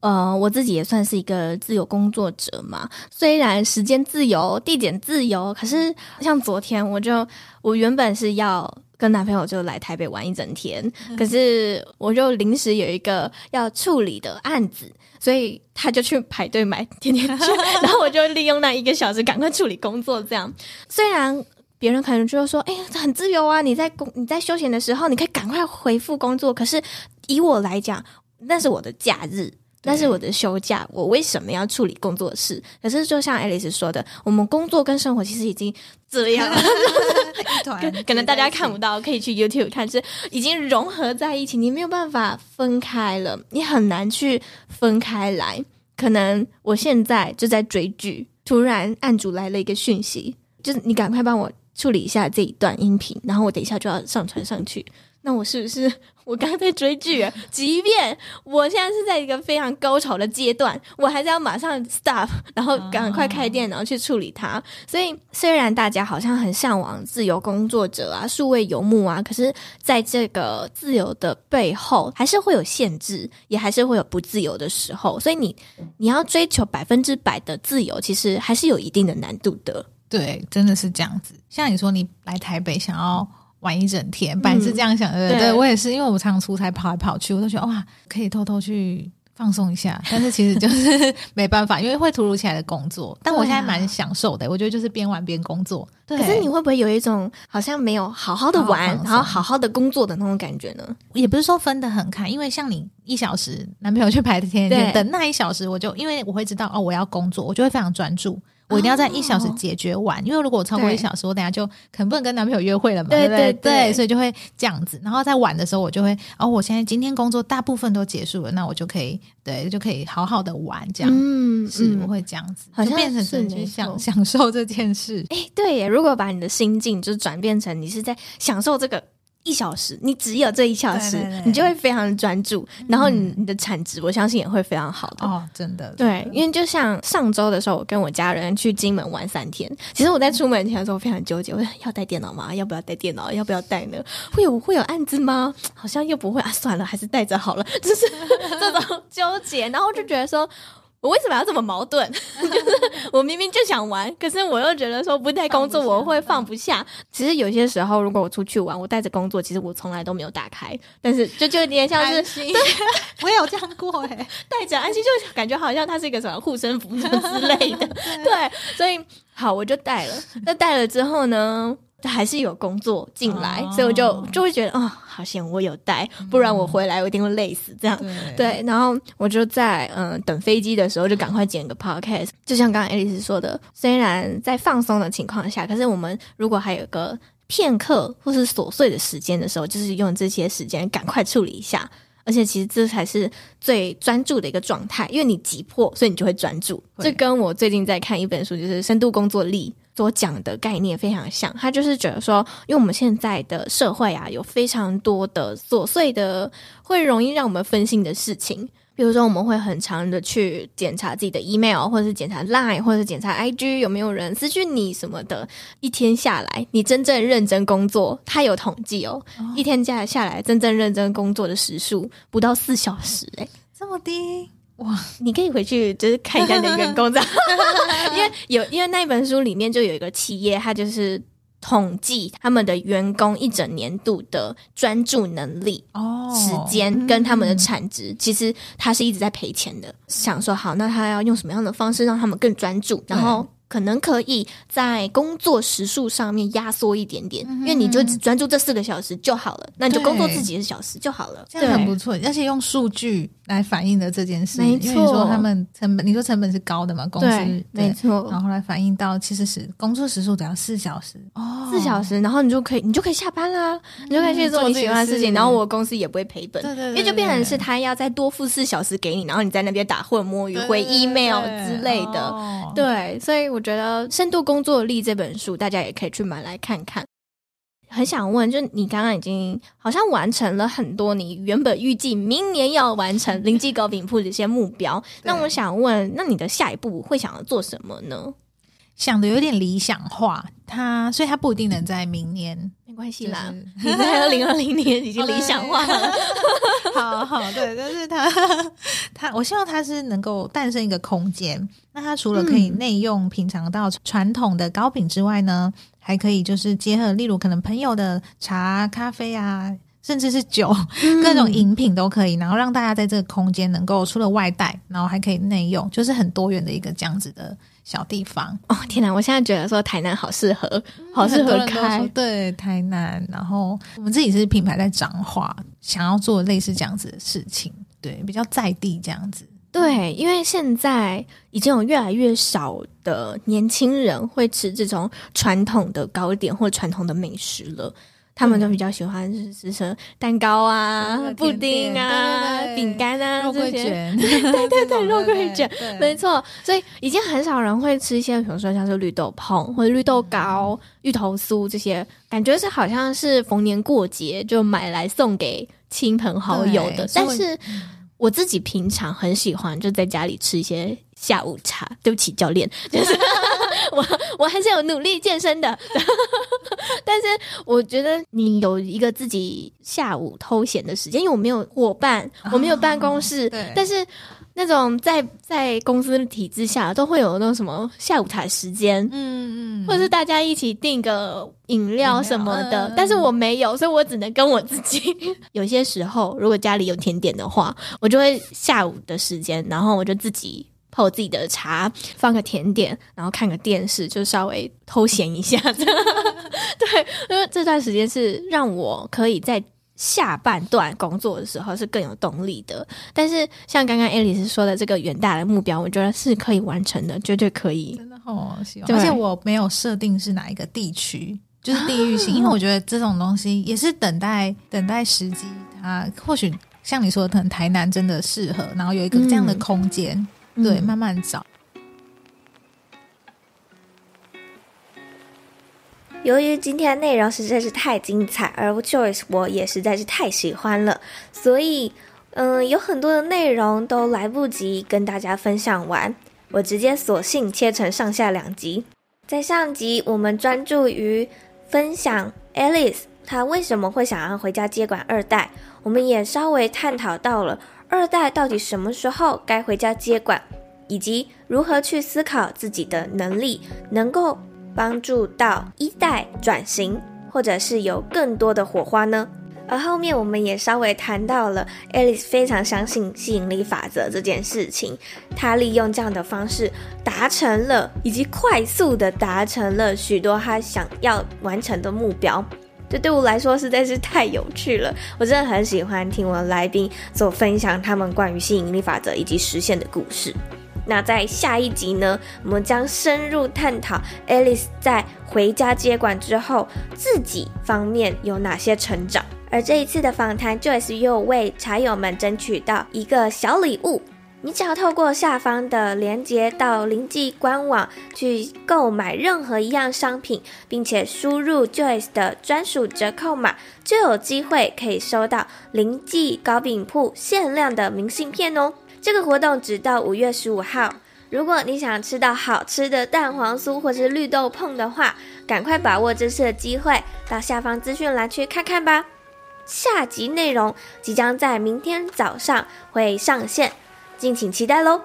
S1: 呃，我自己也算是一个自由工作者嘛。虽然时间自由、地点自由，可是像昨天，我就我原本是要跟男朋友就来台北玩一整天，嗯、可是我就临时有一个要处理的案子。所以他就去排队买甜甜圈，然后我就利用那一个小时赶快处理工作。这样，虽然别人可能就会说：“哎呀，很自由啊！你在工你在休闲的时候，你可以赶快回复工作。”可是以我来讲，那是我的假日。但是我的休假，我为什么要处理工作的事？可是就像 Alice 说的，我们工作跟生活其实已经这样了，一团可能大家看不到，可以去 YouTube 看，是已经融合在一起，你没有办法分开了，你很难去分开来。可能我现在就在追剧，突然案主来了一个讯息，就是你赶快帮我处理一下这一段音频，然后我等一下就要上传上去。那我是不是我刚刚在追剧？即便我现在是在一个非常高潮的阶段，我还是要马上 stop，然后赶快开电脑去处理它。所以，虽然大家好像很向往自由工作者啊、数位游牧啊，可是在这个自由的背后，还是会有限制，也还是会有不自由的时候。所以你，你你要追求百分之百的自由，其实还是有一定的难度的。
S2: 对，真的是这样子。像你说，你来台北想要。玩一整天，本来是这样想的，嗯、对，对我也是，因为我常出差跑来跑去，我都觉得哇，可以偷偷去放松一下。但是其实就是没办法，因为会突如其来的工作。但我现在蛮享受的，我觉得就是边玩边工作。对，
S1: 可是你会不会有一种好像没有好好的玩，好好然后好好的工作的那种感觉呢？
S2: 也不是说分得很开，因为像你一小时，男朋友去排的甜甜圈，等那一小时，我就因为我会知道哦，我要工作，我就会非常专注。我一定要在一小时解决完，哦、因为如果我超过一小时，我等下就可能不能跟男朋友约会了嘛，对对对，对，所以就会这样子。然后在晚的时候，我就会哦，我现在今天工作大部分都结束了，那我就可以对，就可以好好的玩，这样，嗯，是我会这样子，好像变成是去享享受这件事。
S1: 哎，对耶，如果把你的心境就转变成你是在享受这个。一小时，你只有这一小时，对对对，你就会非常专注，嗯、然后你你的产值，我相信也会非常好的
S2: 哦，真的。
S1: 对，因为就像上周的时候，我跟我家人去金门玩三天。其实我在出门前的时候非常纠结，我要带电脑吗？要不要带电脑？要不要带呢？会有会有案子吗？好像又不会啊，算了，还是带着好了。就是 这种纠结，然后就觉得说。我为什么要这么矛盾？就是我明明就想玩，可是我又觉得说不带工作我会放不下。其实有些时候，如果我出去玩，我带着工作，其实我从来都没有打开。但是就就有点像是，
S2: 我也有这样过哎、欸，
S1: 带着安心就感觉好像它是一个什么护身符什么之类的。对，所以好，我就带了。那带了之后呢？还是有工作进来，哦、所以我就就会觉得哦，好险我有带，不然我回来我一定会累死。这样、嗯、对，然后我就在嗯等飞机的时候就赶快剪个 podcast。就像刚刚 Alice 说的，虽然在放松的情况下，可是我们如果还有个片刻或是琐碎的时间的时候，就是用这些时间赶快处理一下。而且其实这才是最专注的一个状态，因为你急迫，所以你就会专注。这跟我最近在看一本书，就是《深度工作力》。所讲的概念非常像，他就是觉得说，因为我们现在的社会啊，有非常多的琐碎的，会容易让我们分心的事情。比如说，我们会很常的去检查自己的 email，或者是检查 line，或者是检查 IG 有没有人私讯你什么的。一天下来，你真正认真工作，他有统计哦，哦一天下来下来，真正认真工作的时数不到四小时，欸，诶
S2: 这么低。
S1: 哇，你可以回去就是看一下你的员工这样，因为有因为那本书里面就有一个企业，它就是统计他们的员工一整年度的专注能力哦，时间跟他们的产值，嗯、其实他是一直在赔钱的。想说好，那他要用什么样的方式让他们更专注，然后。可能可以在工作时数上面压缩一点点，嗯、因为你就只专注这四个小时就好了，那你就工作自己的小时就好了，
S2: 这样很不错。对而且用数据来反映的这件事，
S1: 没错，
S2: 因为你说他们成本，你说成本是高的嘛？公司
S1: 对，没错。
S2: 然后来反映到其实是工作时数只要四小时。
S1: 哦，四小时，然后你就可以，你就可以下班啦，你就可以去做你喜欢的事情，然后我公司也不会赔本，对对，因为就变成是他要再多付四小时给你，然后你在那边打混摸鱼、回 email 之类的，对，所以我觉得《深度工作力》这本书大家也可以去买来看看。很想问，就你刚刚已经好像完成了很多你原本预计明年要完成临记糕饼铺的一些目标。那我想问，那你的下一步会想要做什么呢？
S2: 想的有点理想化，他所以他不一定能在明年，
S1: 没关系啦，就是、你在二零二零年已经理想化了。
S2: 好好对，但是他他，我希望他是能够诞生一个空间。那他除了可以内用品尝到传统的糕饼之外呢？还可以，就是结合，例如可能朋友的茶、咖啡啊，甚至是酒，各种饮品都可以，然后让大家在这个空间能够除了外带，然后还可以内用，就是很多元的一个这样子的小地方。
S1: 哦，天哪！我现在觉得说台南好适合，好适合开。
S2: 对，台南，然后我们自己是品牌在彰化，想要做类似这样子的事情，对，比较在地这样子。
S1: 对，因为现在已经有越来越少的年轻人会吃这种传统的糕点或传统的美食了，他们都比较喜欢吃吃蛋糕啊、布丁啊、饼干啊
S2: 肉桂卷，
S1: 对对对，对，肉桂卷，没错。所以已经很少人会吃一些，比如说像是绿豆椪或者绿豆糕、芋头酥这些，感觉是好像是逢年过节就买来送给亲朋好友的，但是。我自己平常很喜欢就在家里吃一些下午茶。对不起，教练，就 是我我还是有努力健身的。但是我觉得你有一个自己下午偷闲的时间，因为我没有伙伴，我没有办公室，哦、但是。那种在在公司体制下都会有那种什么下午茶时间，嗯嗯，或者是大家一起订个饮料什么的，但是我没有，所以我只能跟我自己。有些时候，如果家里有甜点的话，我就会下午的时间，然后我就自己泡我自己的茶，放个甜点，然后看个电视，就稍微偷闲一下。对，因为这段时间是让我可以在。下半段工作的时候是更有动力的，但是像刚刚 Alice 说的这个远大的目标，我觉得是可以完成的，绝对可以。
S2: 真的好喜欢，而且我没有设定是哪一个地区，就是地域性，因为我觉得这种东西也是等待等待时机。它或许像你说的，可能台南真的适合，然后有一个这样的空间，嗯、对，慢慢找。
S3: 由于今天的内容实在是太精彩，而 Joyce 我也实在是太喜欢了，所以，嗯、有很多的内容都来不及跟大家分享完，我直接索性切成上下两集。在上集，我们专注于分享 Alice 她为什么会想要回家接管二代，我们也稍微探讨到了二代到底什么时候该回家接管，以及如何去思考自己的能力能够。帮助到一代转型，或者是有更多的火花呢？而后面我们也稍微谈到了，Alice 非常相信吸引力法则这件事情，她利用这样的方式达成了，以及快速的达成了许多她想要完成的目标。这对我来说实在是太有趣了，我真的很喜欢听我的来宾所分享他们关于吸引力法则以及实现的故事。那在下一集呢，我们将深入探讨 Alice 在回家接管之后，自己方面有哪些成长。而这一次的访谈，Joyce 又为茶友们争取到一个小礼物，你只要透过下方的链接到临记官网去购买任何一样商品，并且输入 Joyce 的专属折扣码，就有机会可以收到临记糕饼铺限量的明信片哦。这个活动直到五月十五号。如果你想吃到好吃的蛋黄酥或是绿豆碰的话，赶快把握这次的机会，到下方资讯栏去看看吧。下集内容即将在明天早上会上线，敬请期待喽。